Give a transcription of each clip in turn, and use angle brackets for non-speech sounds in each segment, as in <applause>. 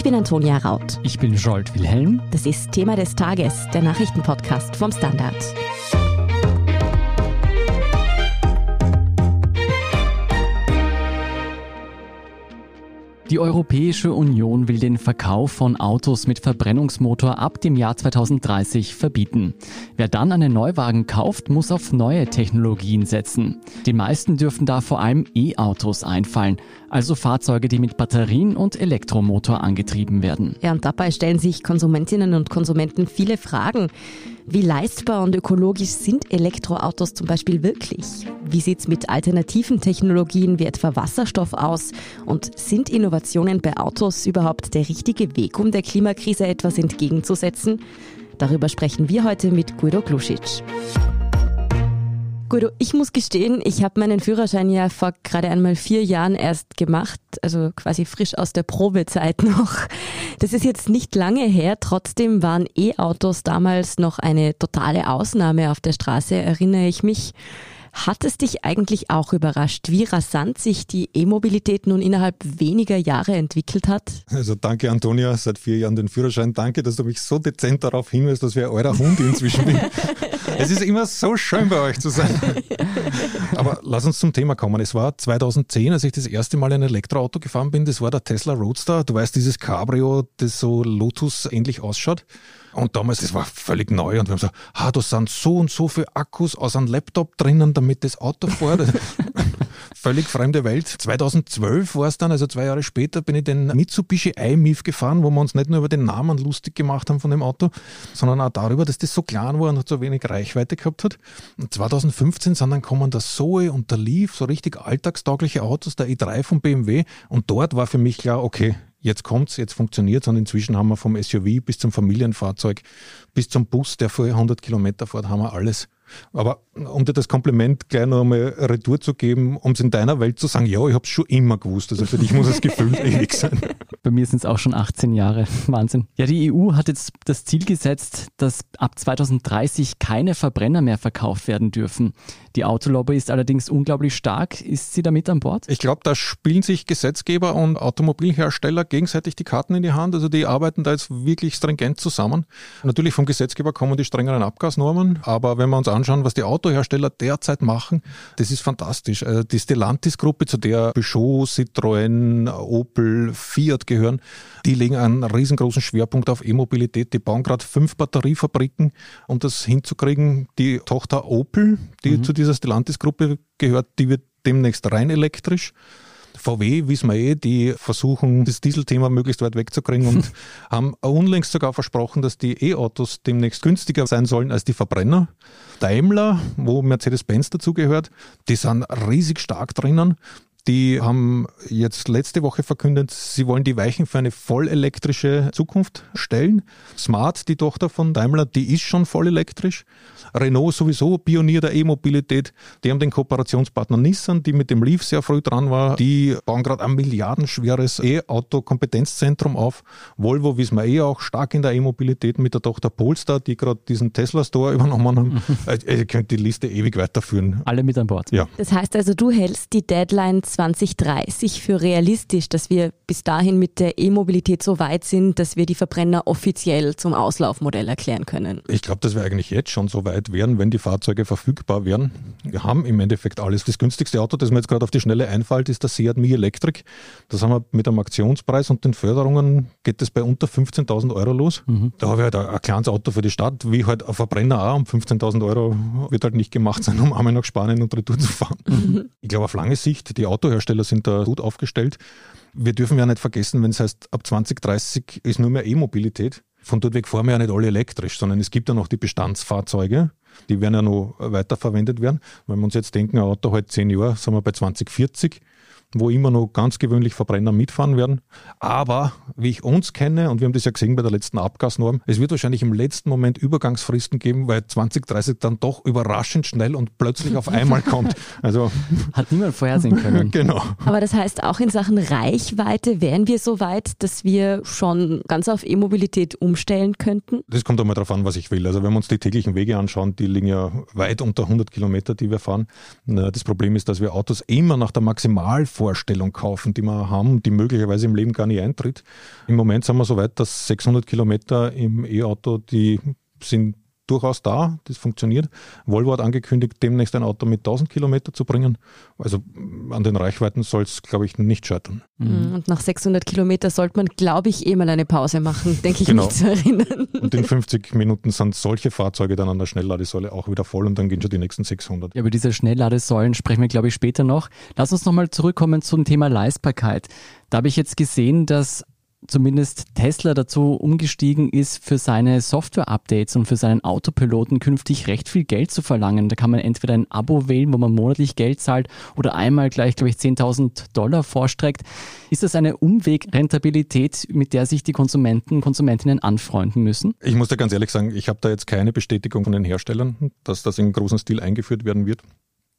Ich bin Antonia Raut. Ich bin Jolt Wilhelm. Das ist Thema des Tages, der Nachrichtenpodcast vom Standard. Die Europäische Union will den Verkauf von Autos mit Verbrennungsmotor ab dem Jahr 2030 verbieten. Wer dann einen Neuwagen kauft, muss auf neue Technologien setzen. Den meisten dürfen da vor allem E-Autos einfallen, also Fahrzeuge, die mit Batterien und Elektromotor angetrieben werden. Ja, und dabei stellen sich Konsumentinnen und Konsumenten viele Fragen. Wie leistbar und ökologisch sind Elektroautos zum Beispiel wirklich? Wie sieht es mit alternativen Technologien wie etwa Wasserstoff aus? Und sind Innovationen bei Autos überhaupt der richtige Weg, um der Klimakrise etwas entgegenzusetzen? Darüber sprechen wir heute mit Guido Glusic. Gut, ich muss gestehen, ich habe meinen Führerschein ja vor gerade einmal vier Jahren erst gemacht, also quasi frisch aus der Probezeit <laughs> noch. Das ist jetzt nicht lange her, trotzdem waren E-Autos damals noch eine totale Ausnahme auf der Straße, erinnere ich mich. Hat es dich eigentlich auch überrascht, wie rasant sich die E-Mobilität nun innerhalb weniger Jahre entwickelt hat? Also danke Antonia, seit vier Jahren den Führerschein. Danke, dass du mich so dezent darauf hinweist, dass wir ein eurer Hund inzwischen bin. <laughs> Es ist immer so schön bei euch zu sein. Aber lass uns zum Thema kommen. Es war 2010, als ich das erste Mal ein Elektroauto gefahren bin. Das war der Tesla Roadster. Du weißt, dieses Cabrio, das so Lotus ähnlich ausschaut. Und damals, das war völlig neu und wir haben gesagt, ah, da sind so und so viele Akkus aus einem Laptop drinnen, damit das Auto fährt. <laughs> völlig fremde Welt. 2012 war es dann, also zwei Jahre später, bin ich den Mitsubishi iMIF gefahren, wo wir uns nicht nur über den Namen lustig gemacht haben von dem Auto, sondern auch darüber, dass das so klein war und so wenig Reichweite gehabt hat. Und 2015 sind dann kommen der Zoe und der Leaf, so richtig alltagstaugliche Autos, der i3 von BMW. Und dort war für mich klar, okay, jetzt kommt's, jetzt funktioniert's und inzwischen haben wir vom SUV bis zum Familienfahrzeug bis zum Bus, der vorher 100 Kilometer fährt, haben wir alles. Aber um dir das Kompliment gleich noch einmal retour zu geben, um es in deiner Welt zu sagen, ja, ich habe es schon immer gewusst. Also für dich muss es gefühlt <laughs> ewig sein. Bei mir sind es auch schon 18 Jahre. <laughs> Wahnsinn. Ja, die EU hat jetzt das Ziel gesetzt, dass ab 2030 keine Verbrenner mehr verkauft werden dürfen. Die Autolobby ist allerdings unglaublich stark. Ist sie damit an Bord? Ich glaube, da spielen sich Gesetzgeber und Automobilhersteller gegenseitig die Karten in die Hand. Also die arbeiten da jetzt wirklich stringent zusammen. Natürlich vom Gesetzgeber kommen die strengeren Abgasnormen, aber wenn wir uns anschauen, was die Autohersteller derzeit machen, das ist fantastisch. Äh, die Stellantis-Gruppe, zu der Peugeot, Citroën, Opel, Fiat gehören, die legen einen riesengroßen Schwerpunkt auf E-Mobilität. Die bauen gerade fünf Batteriefabriken, um das hinzukriegen. Die Tochter Opel, die mhm. zu dieser Stellantis-Gruppe gehört, die wird demnächst rein elektrisch. VW, wissen wir eh, die versuchen, das Dieselthema möglichst weit wegzukriegen und <laughs> haben unlängst sogar versprochen, dass die E-Autos demnächst günstiger sein sollen als die Verbrenner. Daimler, wo Mercedes-Benz dazugehört, die sind riesig stark drinnen. Die haben jetzt letzte Woche verkündet, sie wollen die Weichen für eine vollelektrische Zukunft stellen. Smart, die Tochter von Daimler, die ist schon vollelektrisch. Renault sowieso Pionier der E-Mobilität. Die haben den Kooperationspartner Nissan, die mit dem Leaf sehr früh dran war. Die bauen gerade ein milliardenschweres E-Auto-Kompetenzzentrum auf. Volvo, wissen wir eh auch, stark in der E-Mobilität mit der Tochter Polestar, die gerade diesen Tesla-Store <laughs> übernommen haben. <laughs> Äh, ihr könnt die Liste ewig weiterführen. Alle mit an Bord. Ja. Das heißt also, du hältst die Deadline 2030 für realistisch, dass wir bis dahin mit der E-Mobilität so weit sind, dass wir die Verbrenner offiziell zum Auslaufmodell erklären können? Ich glaube, dass wir eigentlich jetzt schon so weit wären, wenn die Fahrzeuge verfügbar wären. Wir haben im Endeffekt alles. Das günstigste Auto, das mir jetzt gerade auf die Schnelle einfällt, ist der Seat Mi Electric. Das haben wir mit einem Aktionspreis und den Förderungen geht das bei unter 15.000 Euro los. Mhm. Da habe ich halt ein, ein kleines Auto für die Stadt, wie halt ein Verbrenner auch um 15.000 Euro wird halt nicht gemacht <laughs> sein, um einmal nach Spanien und Retour zu fahren. Mhm. Ich glaube, auf lange Sicht, die Autohersteller sind da gut aufgestellt. Wir dürfen ja nicht vergessen, wenn es heißt, ab 2030 ist nur mehr E-Mobilität. Von dort weg fahren wir ja nicht alle elektrisch, sondern es gibt ja noch die Bestandsfahrzeuge, die werden ja noch weiterverwendet werden. Wenn wir uns jetzt denken, ein Auto halt zehn Jahre, sind wir bei 2040 wo immer noch ganz gewöhnlich Verbrenner mitfahren werden. Aber wie ich uns kenne, und wir haben das ja gesehen bei der letzten Abgasnorm, es wird wahrscheinlich im letzten Moment Übergangsfristen geben, weil 2030 dann doch überraschend schnell und plötzlich auf einmal kommt. Also <laughs> hat niemand vorhersehen können. <laughs> genau. Aber das heißt, auch in Sachen Reichweite wären wir so weit, dass wir schon ganz auf E-Mobilität umstellen könnten? Das kommt einmal darauf an, was ich will. Also wenn wir uns die täglichen Wege anschauen, die liegen ja weit unter 100 Kilometer, die wir fahren. Das Problem ist, dass wir Autos immer nach der Maximal Wunschvorstellung kaufen, die wir haben, die möglicherweise im Leben gar nicht eintritt. Im Moment sind wir so weit, dass 600 Kilometer im E-Auto, die sind durchaus da, das funktioniert. Volvo hat angekündigt, demnächst ein Auto mit 1000 Kilometer zu bringen. Also an den Reichweiten soll es, glaube ich, nicht scheitern. Mhm. Und nach 600 Kilometer sollte man, glaube ich, eh mal eine Pause machen, <laughs> denke ich genau. mich zu erinnern. Und in <laughs> 50 Minuten sind solche Fahrzeuge dann an der Schnellladesäule auch wieder voll und dann gehen schon die nächsten 600. Ja, über diese Schnellladesäulen sprechen wir, glaube ich, später noch. Lass uns nochmal zurückkommen zum Thema Leistbarkeit. Da habe ich jetzt gesehen, dass zumindest Tesla dazu umgestiegen ist, für seine Software-Updates und für seinen Autopiloten künftig recht viel Geld zu verlangen. Da kann man entweder ein Abo wählen, wo man monatlich Geld zahlt oder einmal gleich, glaube ich, 10.000 Dollar vorstreckt. Ist das eine Umwegrentabilität, mit der sich die Konsumenten und Konsumentinnen anfreunden müssen? Ich muss dir ganz ehrlich sagen, ich habe da jetzt keine Bestätigung von den Herstellern, dass das in großem Stil eingeführt werden wird.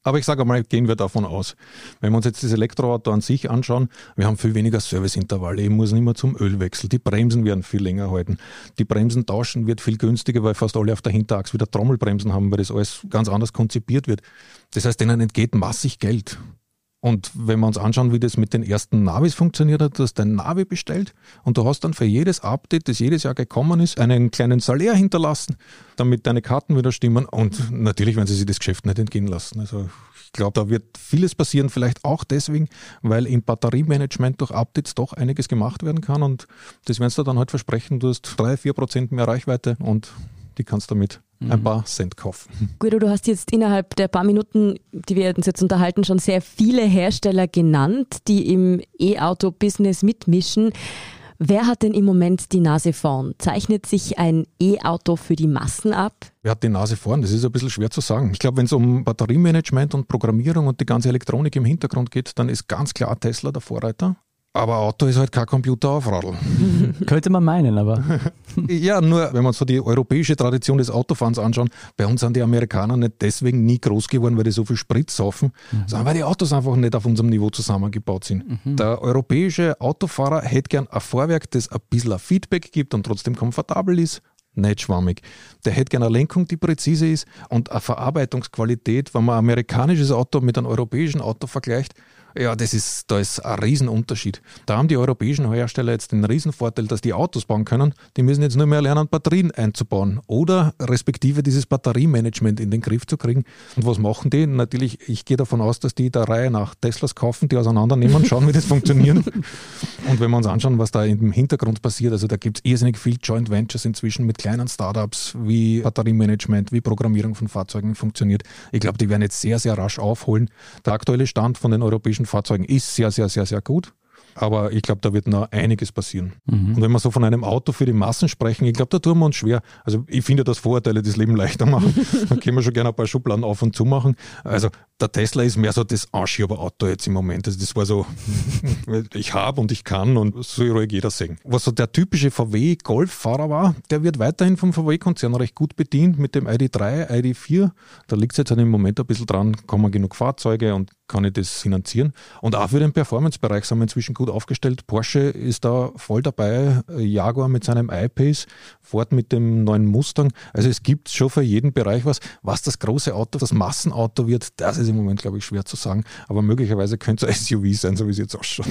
Aber ich sage mal, gehen wir davon aus. Wenn wir uns jetzt das Elektroauto an sich anschauen, wir haben viel weniger Serviceintervalle. Ich muss nicht mehr zum Ölwechsel. Die Bremsen werden viel länger halten. Die Bremsen tauschen wird viel günstiger, weil fast alle auf der Hinterachse wieder Trommelbremsen haben, weil das alles ganz anders konzipiert wird. Das heißt, denen entgeht massig Geld. Und wenn wir uns anschauen, wie das mit den ersten Navis funktioniert hat, du hast dein Navi bestellt und du hast dann für jedes Update, das jedes Jahr gekommen ist, einen kleinen Salär hinterlassen, damit deine Karten wieder stimmen. Und natürlich werden sie sich das Geschäft nicht entgehen lassen. Also ich glaube, da wird vieles passieren, vielleicht auch deswegen, weil im Batteriemanagement durch Updates doch einiges gemacht werden kann. Und das werden sie dann halt versprechen, du hast drei, vier Prozent mehr Reichweite und die kannst damit ein mhm. paar Cent kaufen. <laughs> Guido, du hast jetzt innerhalb der paar Minuten, die wir uns jetzt unterhalten, schon sehr viele Hersteller genannt, die im E-Auto-Business mitmischen. Wer hat denn im Moment die Nase vorn? Zeichnet sich ein E-Auto für die Massen ab? Wer hat die Nase vorn? Das ist ein bisschen schwer zu sagen. Ich glaube, wenn es um Batteriemanagement und Programmierung und die ganze Elektronik im Hintergrund geht, dann ist ganz klar Tesla der Vorreiter. Aber Auto ist halt kein Computer auf Radl. <laughs> Könnte man meinen, aber. <laughs> ja, nur wenn man so die europäische Tradition des Autofahrens anschauen, bei uns sind die Amerikaner nicht deswegen nie groß geworden, weil die so viel Sprit saufen, mhm. sondern weil die Autos einfach nicht auf unserem Niveau zusammengebaut sind. Mhm. Der europäische Autofahrer hätte gern ein Vorwerk, das ein bisschen Feedback gibt und trotzdem komfortabel ist nicht schwammig. Der hätte gerne eine Lenkung, die präzise ist und eine Verarbeitungsqualität, wenn man ein amerikanisches Auto mit einem europäischen Auto vergleicht, ja, das ist, da ist ein Riesenunterschied. Da haben die europäischen Hersteller jetzt den Riesenvorteil, dass die Autos bauen können. Die müssen jetzt nur mehr lernen, Batterien einzubauen oder respektive dieses Batteriemanagement in den Griff zu kriegen. Und was machen die? Natürlich, ich gehe davon aus, dass die der Reihe nach Teslas kaufen, die auseinandernehmen, schauen, wie das funktioniert. Und wenn wir uns anschauen, was da im Hintergrund passiert, also da gibt es irrsinnig viel Joint Ventures inzwischen mit kleinen Startups, wie Batteriemanagement, wie Programmierung von Fahrzeugen funktioniert. Ich glaube, die werden jetzt sehr, sehr rasch aufholen. Der aktuelle Stand von den europäischen elektrischen Fahrzeugen ist sehr, sehr, sehr, sehr gut. Aber ich glaube, da wird noch einiges passieren. Mhm. Und wenn wir so von einem Auto für die Massen sprechen, ich glaube, da tun wir uns schwer. Also ich finde, dass Vorurteile das Leben leichter machen. <laughs> da können wir schon gerne ein paar Schubladen auf und zu machen. Also der Tesla ist mehr so das Anschieberauto jetzt im Moment. Also das war so, <laughs> ich habe und ich kann und so ruhig jeder sehen. Was so der typische VW-Golffahrer war, der wird weiterhin vom VW-Konzern recht gut bedient mit dem ID3, ID4. Da liegt es jetzt halt im Moment ein bisschen dran, kommen genug Fahrzeuge und kann ich das finanzieren. Und auch für den Performance-Bereich sind wir inzwischen gut aufgestellt. Porsche ist da voll dabei, Jaguar mit seinem I-Pace, Ford mit dem neuen Mustang. Also es gibt schon für jeden Bereich was. Was das große Auto, das Massenauto wird, das ist im Moment, glaube ich, schwer zu sagen. Aber möglicherweise könnte es SUV sein, so wie es jetzt ausschaut.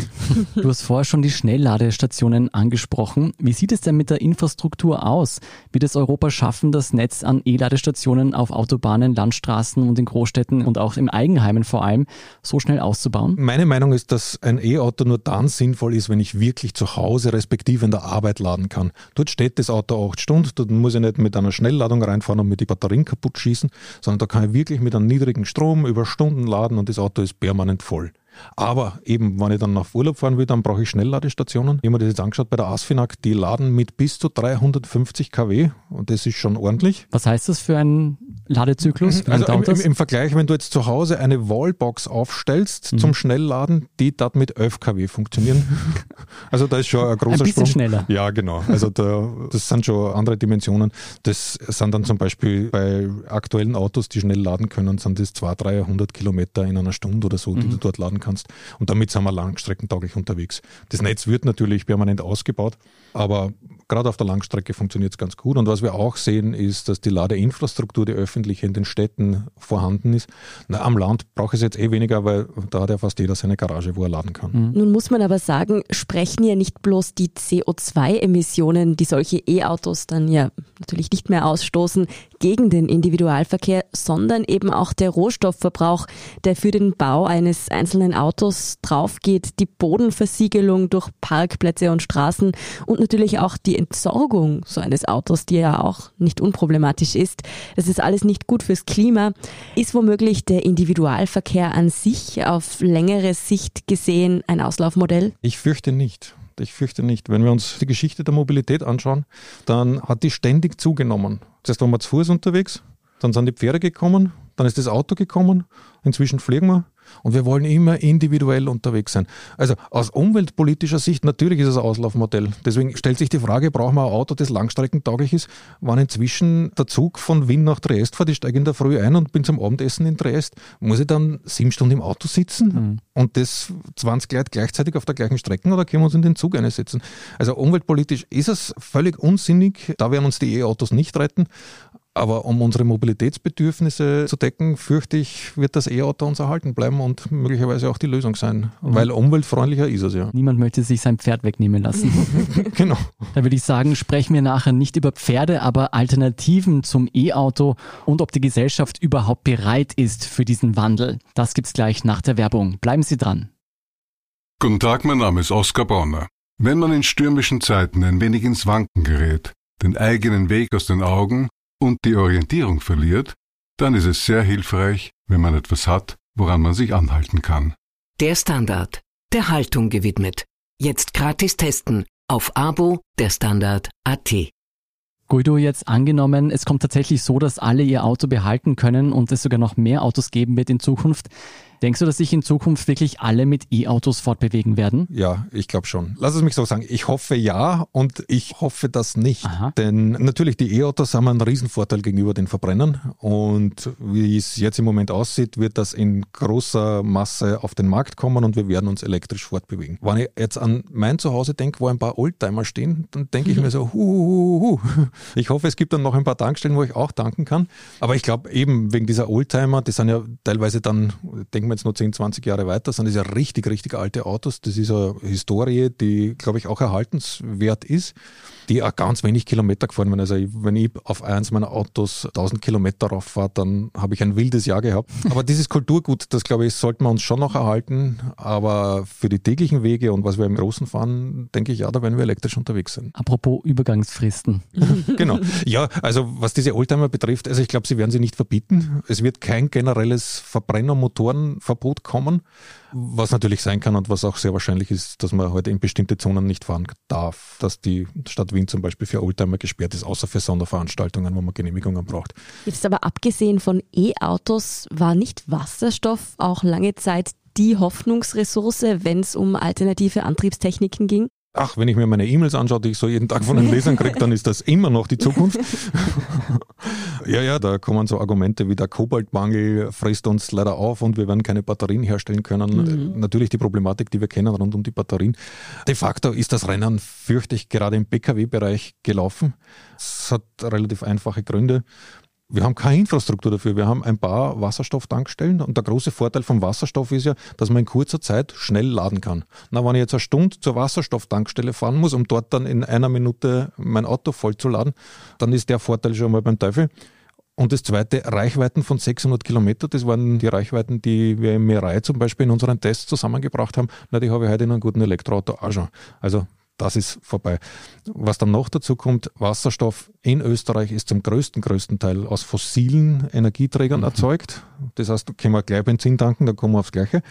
Du hast vorher schon die Schnellladestationen angesprochen. Wie sieht es denn mit der Infrastruktur aus? Wird es Europa schaffen, das Netz an E-Ladestationen auf Autobahnen, Landstraßen und in Großstädten und auch im Eigenheimen vor allem so schnell auszubauen? Meine Meinung ist, dass ein E-Auto nur dann sinnvoll ist, wenn ich wirklich zu Hause respektive in der Arbeit laden kann. Dort steht das Auto acht Stunden, dort muss ich nicht mit einer Schnellladung reinfahren und mir die Batterien kaputt schießen, sondern da kann ich wirklich mit einem niedrigen Strom über Stunden laden und das Auto ist permanent voll. Aber eben, wenn ich dann nach Urlaub fahren will, dann brauche ich Schnellladestationen. Ich habe mir das jetzt angeschaut bei der ASFINAG, die laden mit bis zu 350 kW und das ist schon ordentlich. Was heißt das für einen Ladezyklus? also im, im, im, Vergleich, wenn du jetzt zu Hause eine Wallbox aufstellst mhm. zum Schnellladen, die dort mit 11 kW funktionieren. <laughs> Also da ist schon ein großer ein bisschen Sprung. schneller. Ja, genau. Also da, das sind schon andere Dimensionen. Das sind dann zum Beispiel bei aktuellen Autos, die schnell laden können, sind das 200, 300 Kilometer in einer Stunde oder so, die mhm. du dort laden kannst. Und damit sind wir langstreckentauglich unterwegs. Das Netz wird natürlich permanent ausgebaut, aber gerade auf der Langstrecke funktioniert es ganz gut. Und was wir auch sehen, ist, dass die Ladeinfrastruktur, die öffentliche in den Städten vorhanden ist. Na, am Land braucht es jetzt eh weniger, weil da hat ja fast jeder seine Garage, wo er laden kann. Mhm. Nun muss man aber sagen, sprechen ja nicht bloß die CO2-Emissionen, die solche E-Autos dann ja natürlich nicht mehr ausstoßen, gegen den Individualverkehr, sondern eben auch der Rohstoffverbrauch, der für den Bau eines einzelnen Autos draufgeht, die Bodenversiegelung durch Parkplätze und Straßen und natürlich auch die Entsorgung so eines Autos, die ja auch nicht unproblematisch ist. Das ist alles nicht gut fürs Klima. Ist womöglich der Individualverkehr an sich auf längere Sicht gesehen ein Auslaufmodell? Ich fürchte nicht. Ich fürchte nicht. Wenn wir uns die Geschichte der Mobilität anschauen, dann hat die ständig zugenommen. Zuerst waren wir zu Fuß unterwegs, dann sind die Pferde gekommen, dann ist das Auto gekommen, inzwischen fliegen wir und wir wollen immer individuell unterwegs sein. Also aus umweltpolitischer Sicht natürlich ist es ein Auslaufmodell. Deswegen stellt sich die Frage, brauchen wir ein Auto, das langstreckentauglich ist? Wann inzwischen der Zug von Wien nach Triest fährt, ich steige in der Früh ein und bin zum Abendessen in Triest, muss ich dann sieben Stunden im Auto sitzen mhm. und das 20 Leute gleichzeitig auf der gleichen Strecke oder können wir uns in den Zug einsetzen? Also umweltpolitisch ist es völlig unsinnig. Da werden uns die E-Autos nicht retten. Aber um unsere Mobilitätsbedürfnisse zu decken, fürchte ich, wird das E-Auto uns erhalten bleiben und möglicherweise auch die Lösung sein. Mhm. Weil umweltfreundlicher ist es ja. Niemand möchte sich sein Pferd wegnehmen lassen. <laughs> genau. Da würde ich sagen, sprechen wir nachher nicht über Pferde, aber Alternativen zum E-Auto und ob die Gesellschaft überhaupt bereit ist für diesen Wandel. Das gibt's gleich nach der Werbung. Bleiben Sie dran. Guten Tag, mein Name ist Oskar Bonner. Wenn man in stürmischen Zeiten ein wenig ins Wanken gerät, den eigenen Weg aus den Augen und die Orientierung verliert, dann ist es sehr hilfreich, wenn man etwas hat, woran man sich anhalten kann. Der Standard, der Haltung gewidmet. Jetzt gratis testen auf Abo der Standard AT. Guido, jetzt angenommen, es kommt tatsächlich so, dass alle ihr Auto behalten können und es sogar noch mehr Autos geben wird in Zukunft. Denkst du, dass sich in Zukunft wirklich alle mit E-Autos fortbewegen werden? Ja, ich glaube schon. Lass es mich so sagen. Ich hoffe ja und ich hoffe das nicht. Aha. Denn natürlich, die E-Autos haben einen Riesenvorteil gegenüber den Verbrennern. Und wie es jetzt im Moment aussieht, wird das in großer Masse auf den Markt kommen und wir werden uns elektrisch fortbewegen. Wenn ich jetzt an mein Zuhause denke, wo ein paar Oldtimer stehen, dann denke ich mir so, hu, hu, hu. Ich hoffe, es gibt dann noch ein paar Tankstellen, wo ich auch tanken kann. Aber ich glaube eben wegen dieser Oldtimer, die sind ja teilweise dann, denke wir jetzt nur 10, 20 Jahre weiter, sind das ja richtig, richtig alte Autos. Das ist eine Historie, die, glaube ich, auch erhaltenswert ist, die auch ganz wenig Kilometer gefahren werden. Also wenn ich auf eins meiner Autos 1000 Kilometer rauf fahre, dann habe ich ein wildes Jahr gehabt. <laughs> Aber dieses Kulturgut, das glaube ich, sollten wir uns schon noch erhalten. Aber für die täglichen Wege und was wir im Großen fahren, denke ich, ja, da werden wir elektrisch unterwegs sein. Apropos Übergangsfristen. <laughs> genau. Ja, also was diese Oldtimer betrifft, also ich glaube, sie werden sie nicht verbieten. Es wird kein generelles Verbrennermotorenverbot kommen, was natürlich sein kann und was auch sehr wahrscheinlich ist, dass man heute in bestimmte Zonen nicht fahren darf. Dass die Stadt Wien zum Beispiel für Oldtimer gesperrt ist, außer für Sonderveranstaltungen, wo man Genehmigungen braucht. Jetzt aber abgesehen von E-Autos war nicht Wasserstoff auch lange Zeit die Hoffnungsressource, wenn es um alternative Antriebstechniken ging? Ach, wenn ich mir meine E-Mails anschaue, die ich so jeden Tag von den Lesern kriege, dann ist das immer noch die Zukunft. <laughs> ja, ja, da kommen so Argumente wie der Kobaltmangel frisst uns leider auf und wir werden keine Batterien herstellen können. Mhm. Natürlich die Problematik, die wir kennen rund um die Batterien. De facto ist das Rennen, fürchte ich, gerade im Pkw-Bereich gelaufen. Es hat relativ einfache Gründe. Wir haben keine Infrastruktur dafür. Wir haben ein paar Wasserstofftankstellen und der große Vorteil vom Wasserstoff ist ja, dass man in kurzer Zeit schnell laden kann. Na, wenn ich jetzt eine Stunde zur Wasserstofftankstelle fahren muss, um dort dann in einer Minute mein Auto vollzuladen, dann ist der Vorteil schon mal beim Teufel. Und das zweite, Reichweiten von 600 Kilometer, das waren die Reichweiten, die wir im Mirai zum Beispiel in unseren Tests zusammengebracht haben. Na, die habe ich heute in einem guten Elektroauto auch schon. Also das ist vorbei. Was dann noch dazu kommt, Wasserstoff in Österreich ist zum größten, größten Teil aus fossilen Energieträgern mhm. erzeugt. Das heißt, da können wir gleich Benzin tanken, da kommen wir aufs Gleiche.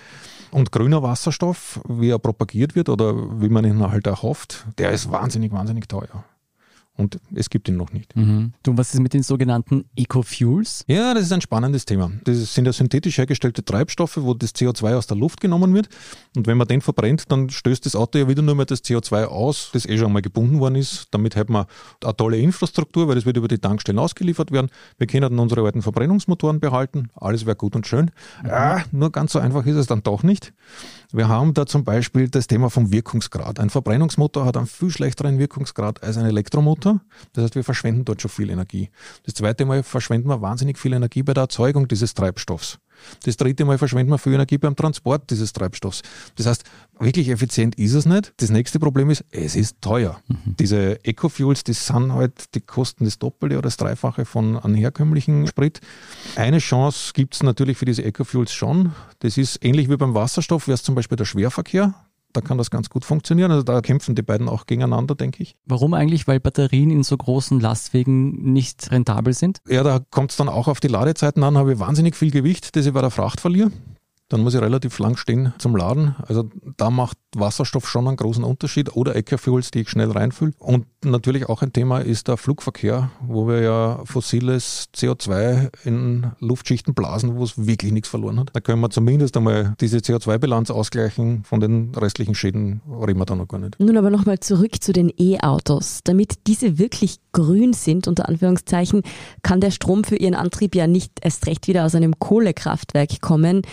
Und grüner Wasserstoff, wie er propagiert wird oder wie man ihn halt auch hofft, der ist wahnsinnig, wahnsinnig teuer. Und es gibt ihn noch nicht. Mhm. Du, was ist mit den sogenannten Ecofuels? Ja, das ist ein spannendes Thema. Das sind ja synthetisch hergestellte Treibstoffe, wo das CO2 aus der Luft genommen wird und wenn man den verbrennt, dann stößt das Auto ja wieder nur mehr das CO2 aus, das eh schon mal gebunden worden ist. Damit hat man eine tolle Infrastruktur, weil das wird über die Tankstellen ausgeliefert werden. Wir können dann unsere alten Verbrennungsmotoren behalten, alles wäre gut und schön. Ja, nur ganz so einfach ist es dann doch nicht. Wir haben da zum Beispiel das Thema vom Wirkungsgrad. Ein Verbrennungsmotor hat einen viel schlechteren Wirkungsgrad als ein Elektromotor. Das heißt, wir verschwenden dort schon viel Energie. Das zweite Mal verschwenden wir wahnsinnig viel Energie bei der Erzeugung dieses Treibstoffs. Das dritte Mal verschwenden wir viel Energie beim Transport dieses Treibstoffs. Das heißt, wirklich effizient ist es nicht. Das nächste Problem ist, es ist teuer. Mhm. Diese Ecofuels, die sind halt, die kosten das Doppelte oder das Dreifache von einem herkömmlichen Sprit. Eine Chance gibt es natürlich für diese Ecofuels schon. Das ist ähnlich wie beim Wasserstoff, wäre es zum Beispiel der Schwerverkehr da kann das ganz gut funktionieren. Also da kämpfen die beiden auch gegeneinander, denke ich. Warum eigentlich? Weil Batterien in so großen Lastwegen nicht rentabel sind? Ja, da kommt es dann auch auf die Ladezeiten an. Habe ich wahnsinnig viel Gewicht, das ich bei der Fracht verliere dann muss ich relativ lang stehen zum Laden. Also da macht Wasserstoff schon einen großen Unterschied oder Ecofuels, die ich schnell reinfülle. Und natürlich auch ein Thema ist der Flugverkehr, wo wir ja fossiles CO2 in Luftschichten blasen, wo es wirklich nichts verloren hat. Da können wir zumindest einmal diese CO2-Bilanz ausgleichen. Von den restlichen Schäden reden wir da noch gar nicht. Nun aber nochmal zurück zu den E-Autos. Damit diese wirklich grün sind, unter Anführungszeichen, kann der Strom für ihren Antrieb ja nicht erst recht wieder aus einem Kohlekraftwerk kommen.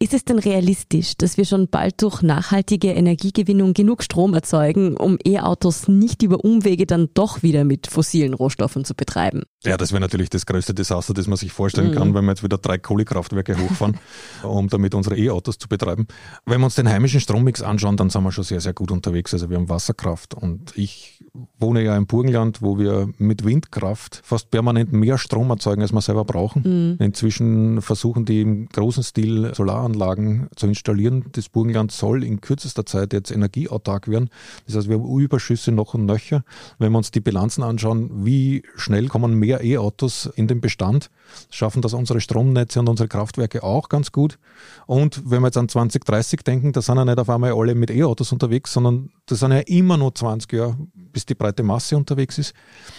Ist es denn realistisch, dass wir schon bald durch nachhaltige Energiegewinnung genug Strom erzeugen, um E-Autos nicht über Umwege dann doch wieder mit fossilen Rohstoffen zu betreiben? Ja, das wäre natürlich das größte Desaster, das man sich vorstellen mhm. kann, wenn wir jetzt wieder drei Kohlekraftwerke hochfahren, <laughs> um damit unsere E-Autos zu betreiben. Wenn wir uns den heimischen Strommix anschauen, dann sind wir schon sehr, sehr gut unterwegs. Also wir haben Wasserkraft und ich wohne ja im Burgenland, wo wir mit Windkraft fast permanent mehr Strom erzeugen, als wir selber brauchen. Mhm. Inzwischen versuchen die im großen Stil Solaranlagen zu installieren. Das Burgenland soll in kürzester Zeit jetzt energieautark werden. Das heißt, wir haben Überschüsse noch und nöcher. Wenn wir uns die Bilanzen anschauen, wie schnell kommen mehr E-Autos in den Bestand, schaffen das unsere Stromnetze und unsere Kraftwerke auch ganz gut. Und wenn wir jetzt an 2030 denken, da sind ja nicht auf einmal alle mit E-Autos unterwegs, sondern das sind ja immer nur 20 Jahre, bis die breite Masse unterwegs ist.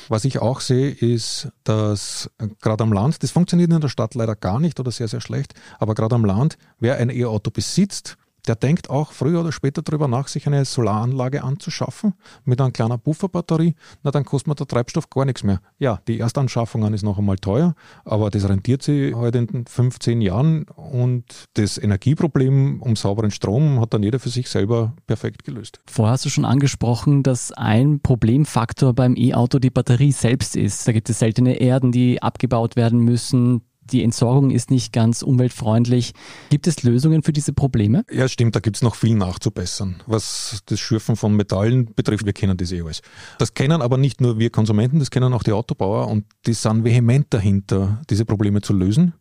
Was ich auch sehe, ist, dass gerade am Land, das funktioniert in der Stadt leider gar nicht oder sehr, sehr schlecht, aber gerade am Land, wer ein E-Auto besitzt, der denkt auch früher oder später darüber nach, sich eine Solaranlage anzuschaffen mit einer kleinen Pufferbatterie. Na, dann kostet mir der Treibstoff gar nichts mehr. Ja, die Erstanschaffung ist noch einmal teuer, aber das rentiert sich heute halt in 15 Jahren und das Energieproblem um sauberen Strom hat dann jeder für sich selber perfekt gelöst. Vorher hast du schon angesprochen, dass ein Problemfaktor beim E-Auto die Batterie selbst ist. Da gibt es seltene Erden, die abgebaut werden müssen die Entsorgung ist nicht ganz umweltfreundlich. Gibt es Lösungen für diese Probleme? Ja, stimmt, da gibt es noch viel nachzubessern. Was das Schürfen von Metallen betrifft, wir kennen das eh alles. Das kennen aber nicht nur wir Konsumenten, das kennen auch die Autobauer und die sind vehement dahinter, diese Probleme zu lösen.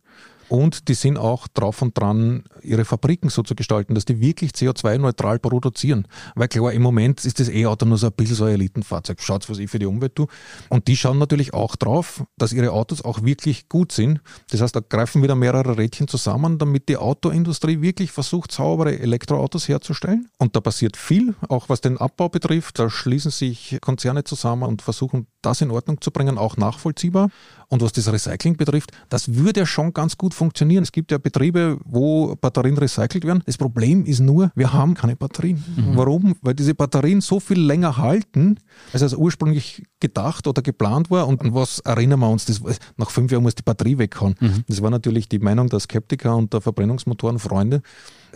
Und die sind auch drauf und dran, ihre Fabriken so zu gestalten, dass die wirklich CO2-neutral produzieren. Weil klar, im Moment ist das E-Auto nur so ein bisschen so ein Elitenfahrzeug. Schaut, was ich für die Umwelt tue. Und die schauen natürlich auch drauf, dass ihre Autos auch wirklich gut sind. Das heißt, da greifen wieder mehrere Rädchen zusammen, damit die Autoindustrie wirklich versucht, saubere Elektroautos herzustellen. Und da passiert viel, auch was den Abbau betrifft. Da schließen sich Konzerne zusammen und versuchen, das in Ordnung zu bringen, auch nachvollziehbar. Und was das Recycling betrifft, das würde ja schon ganz gut funktionieren. Es gibt ja Betriebe, wo Batterien recycelt werden. Das Problem ist nur, wir haben keine Batterien. Mhm. Warum? Weil diese Batterien so viel länger halten, als es ursprünglich gedacht oder geplant war. Und an was erinnern wir uns? Das, nach fünf Jahren muss die Batterie weghauen. Mhm. Das war natürlich die Meinung der Skeptiker und der Verbrennungsmotorenfreunde.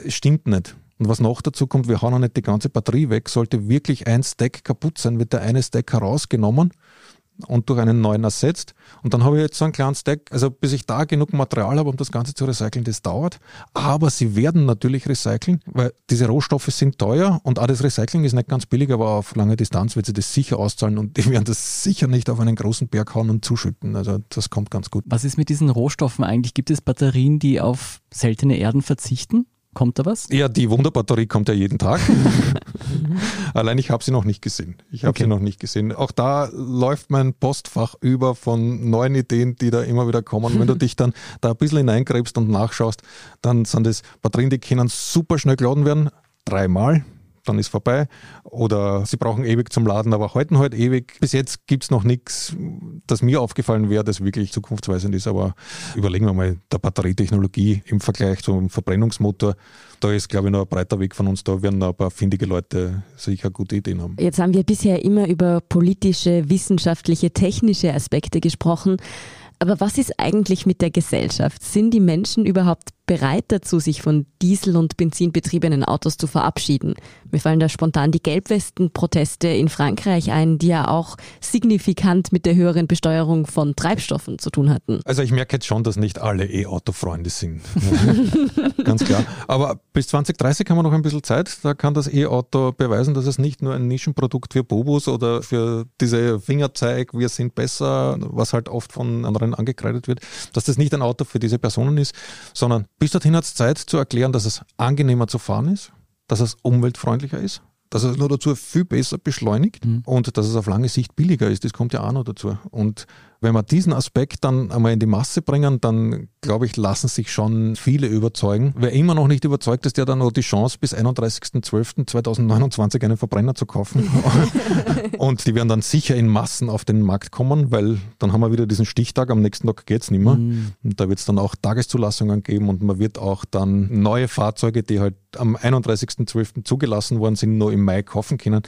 Es stimmt nicht. Und was noch dazu kommt, wir hauen auch nicht die ganze Batterie weg. Sollte wirklich ein Stack kaputt sein, wird der eine Stack herausgenommen und durch einen neuen ersetzt. Und dann habe ich jetzt so einen kleinen Stack, also bis ich da genug Material habe, um das Ganze zu recyceln, das dauert. Aber sie werden natürlich recyceln, weil diese Rohstoffe sind teuer und auch das Recycling ist nicht ganz billig, aber auf lange Distanz wird sie das sicher auszahlen und die werden das sicher nicht auf einen großen Berg hauen und zuschütten. Also das kommt ganz gut. Was ist mit diesen Rohstoffen eigentlich? Gibt es Batterien, die auf seltene Erden verzichten? Kommt da was? Ja, die Wunderbatterie kommt ja jeden Tag. <laughs> Allein ich habe sie noch nicht gesehen. Ich habe okay. sie noch nicht gesehen. Auch da läuft mein Postfach über von neuen Ideen, die da immer wieder kommen. Wenn du <laughs> dich dann da ein bisschen hineingräbst und nachschaust, dann sind das Batterien, die können super schnell geladen werden. Dreimal dann ist vorbei. Oder sie brauchen ewig zum Laden, aber halten halt ewig. Bis jetzt gibt es noch nichts, das mir aufgefallen wäre, das wirklich zukunftsweisend ist. Aber überlegen wir mal, der Batterietechnologie im Vergleich zum Verbrennungsmotor, da ist, glaube ich, noch ein breiter Weg von uns. Da werden noch ein paar findige Leute sicher gute Ideen haben. Jetzt haben wir bisher immer über politische, wissenschaftliche, technische Aspekte gesprochen. Aber was ist eigentlich mit der Gesellschaft? Sind die Menschen überhaupt bereit dazu, sich von Diesel- und Benzinbetriebenen Autos zu verabschieden? Mir fallen da spontan die Gelbwesten-Proteste in Frankreich ein, die ja auch signifikant mit der höheren Besteuerung von Treibstoffen zu tun hatten. Also ich merke jetzt schon, dass nicht alle E-Auto-Freunde sind. <laughs> Ganz klar. Aber bis 2030 haben wir noch ein bisschen Zeit. Da kann das E-Auto beweisen, dass es nicht nur ein Nischenprodukt für Bobos oder für diese Fingerzeig, wir sind besser, was halt oft von anderen angekreidet wird, dass das nicht ein Auto für diese Personen ist, sondern bis dorthin hat es Zeit zu erklären, dass es angenehmer zu fahren ist, dass es umweltfreundlicher ist, dass es nur dazu viel besser beschleunigt mhm. und dass es auf lange Sicht billiger ist. Das kommt ja auch noch dazu. Und wenn wir diesen Aspekt dann einmal in die Masse bringen, dann glaube ich, lassen sich schon viele überzeugen. Wer immer noch nicht überzeugt ist, der dann noch die Chance, bis 31.12.2029 einen Verbrenner zu kaufen. <laughs> und die werden dann sicher in Massen auf den Markt kommen, weil dann haben wir wieder diesen Stichtag, am nächsten Tag geht es nicht mehr. Mhm. Und da wird es dann auch Tageszulassungen geben und man wird auch dann neue Fahrzeuge, die halt am 31.12. zugelassen worden sind, nur im Mai kaufen können.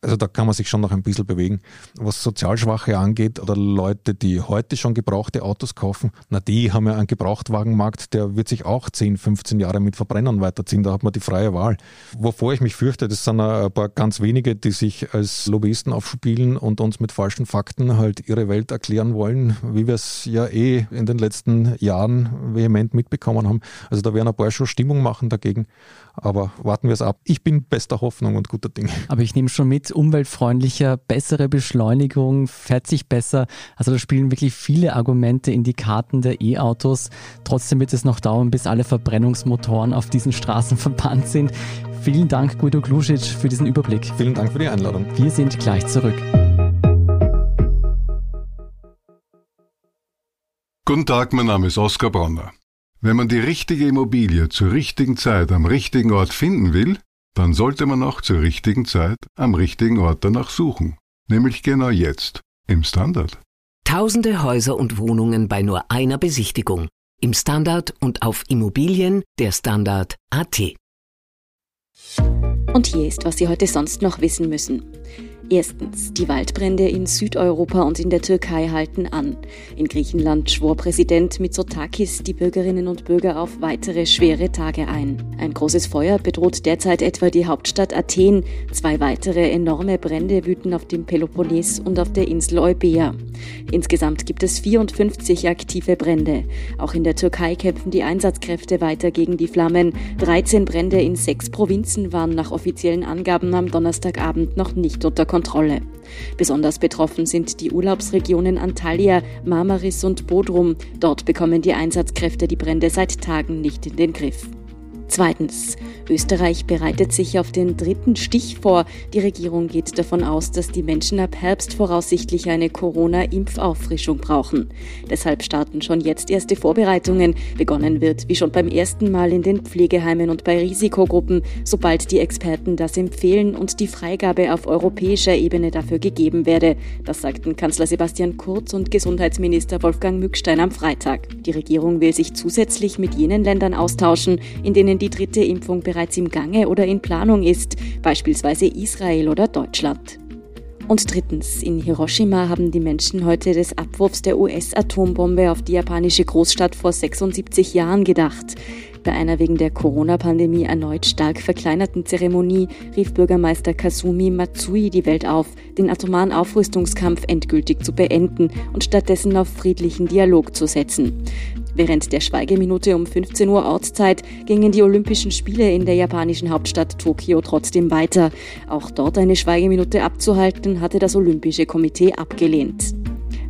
Also da kann man sich schon noch ein bisschen bewegen. Was Sozialschwache angeht oder Leute, die heute schon gebrauchte Autos kaufen, na die haben ja einen Gebrauchtwagenmarkt, der wird sich auch 10, 15 Jahre mit Verbrennern weiterziehen. Da hat man die freie Wahl. Wovor ich mich fürchte, das sind ein paar ganz wenige, die sich als Lobbyisten aufspielen und uns mit falschen Fakten halt ihre Welt erklären wollen, wie wir es ja eh in den letzten Jahren vehement mitbekommen haben. Also da werden ein paar schon Stimmung machen dagegen. Aber warten wir es ab. Ich bin bester Hoffnung und guter Dinge. Aber ich nehme schon mit, umweltfreundlicher, bessere Beschleunigung, fährt sich besser. Also da spielen wirklich viele Argumente in die Karten der E-Autos. Trotzdem wird es noch dauern, bis alle Verbrennungsmotoren auf diesen Straßen <laughs> verbannt sind. Vielen Dank, Guido Glusic, für diesen Überblick. Vielen Dank für die Einladung. Wir sind gleich zurück. Guten Tag, mein Name ist Oskar Bronner. Wenn man die richtige Immobilie zur richtigen Zeit am richtigen Ort finden will, dann sollte man auch zur richtigen Zeit am richtigen Ort danach suchen. Nämlich genau jetzt, im Standard. Tausende Häuser und Wohnungen bei nur einer Besichtigung. Im Standard und auf Immobilien der Standard AT. Und hier ist, was Sie heute sonst noch wissen müssen. Erstens, die Waldbrände in Südeuropa und in der Türkei halten an. In Griechenland schwor Präsident Mitsotakis die Bürgerinnen und Bürger auf weitere schwere Tage ein. Ein großes Feuer bedroht derzeit etwa die Hauptstadt Athen. Zwei weitere enorme Brände wüten auf dem Peloponnes und auf der Insel Eubea. Insgesamt gibt es 54 aktive Brände. Auch in der Türkei kämpfen die Einsatzkräfte weiter gegen die Flammen. 13 Brände in sechs Provinzen waren nach offiziellen Angaben am Donnerstagabend noch nicht unter Kontrolle. Kontrolle. Besonders betroffen sind die Urlaubsregionen Antalya, Marmaris und Bodrum. Dort bekommen die Einsatzkräfte die Brände seit Tagen nicht in den Griff. Zweitens. Österreich bereitet sich auf den dritten Stich vor. Die Regierung geht davon aus, dass die Menschen ab Herbst voraussichtlich eine Corona-Impfauffrischung brauchen. Deshalb starten schon jetzt erste Vorbereitungen. Begonnen wird, wie schon beim ersten Mal in den Pflegeheimen und bei Risikogruppen, sobald die Experten das empfehlen und die Freigabe auf europäischer Ebene dafür gegeben werde. Das sagten Kanzler Sebastian Kurz und Gesundheitsminister Wolfgang Mückstein am Freitag. Die Regierung will sich zusätzlich mit jenen Ländern austauschen, in denen denen die dritte Impfung bereits im Gange oder in Planung ist, beispielsweise Israel oder Deutschland. Und drittens, in Hiroshima haben die Menschen heute des Abwurfs der US-Atombombe auf die japanische Großstadt vor 76 Jahren gedacht. Bei einer wegen der Corona-Pandemie erneut stark verkleinerten Zeremonie rief Bürgermeister Kasumi Matsui die Welt auf, den atomaren Aufrüstungskampf endgültig zu beenden und stattdessen auf friedlichen Dialog zu setzen. Während der Schweigeminute um 15 Uhr Ortszeit gingen die Olympischen Spiele in der japanischen Hauptstadt Tokio trotzdem weiter. Auch dort eine Schweigeminute abzuhalten, hatte das Olympische Komitee abgelehnt.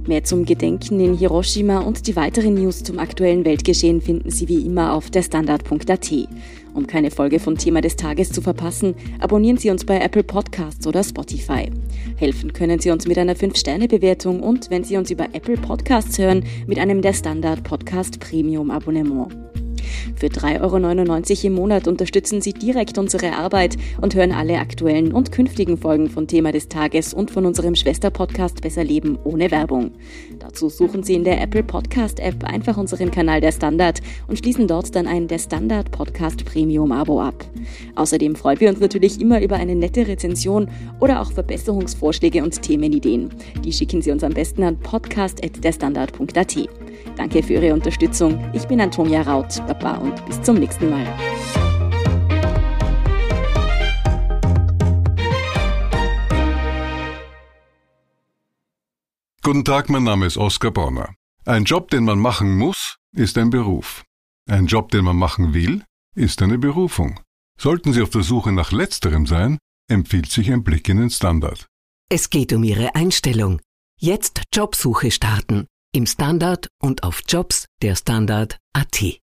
Mehr zum Gedenken in Hiroshima und die weiteren News zum aktuellen Weltgeschehen finden Sie wie immer auf der Standard.at. Um keine Folge von Thema des Tages zu verpassen, abonnieren Sie uns bei Apple Podcasts oder Spotify. Helfen können Sie uns mit einer 5-Sterne-Bewertung und, wenn Sie uns über Apple Podcasts hören, mit einem der Standard Podcast Premium Abonnement. Für 3,99 Euro im Monat unterstützen Sie direkt unsere Arbeit und hören alle aktuellen und künftigen Folgen von Thema des Tages und von unserem Schwesterpodcast Besser Leben ohne Werbung. Dazu suchen Sie in der Apple Podcast App einfach unseren Kanal Der Standard und schließen dort dann ein Der Standard Podcast Premium Abo ab. Außerdem freuen wir uns natürlich immer über eine nette Rezension oder auch Verbesserungsvorschläge und Themenideen. Die schicken Sie uns am besten an podcast.derstandard.at. Danke für Ihre Unterstützung. Ich bin Antonia Raut, Baba und bis zum nächsten Mal. Guten Tag, mein Name ist Oskar Bonner. Ein Job, den man machen muss, ist ein Beruf. Ein Job, den man machen will, ist eine Berufung. Sollten Sie auf der Suche nach letzterem sein, empfiehlt sich ein Blick in den Standard. Es geht um Ihre Einstellung. Jetzt Jobsuche starten. Im Standard und auf Jobs der Standard.at.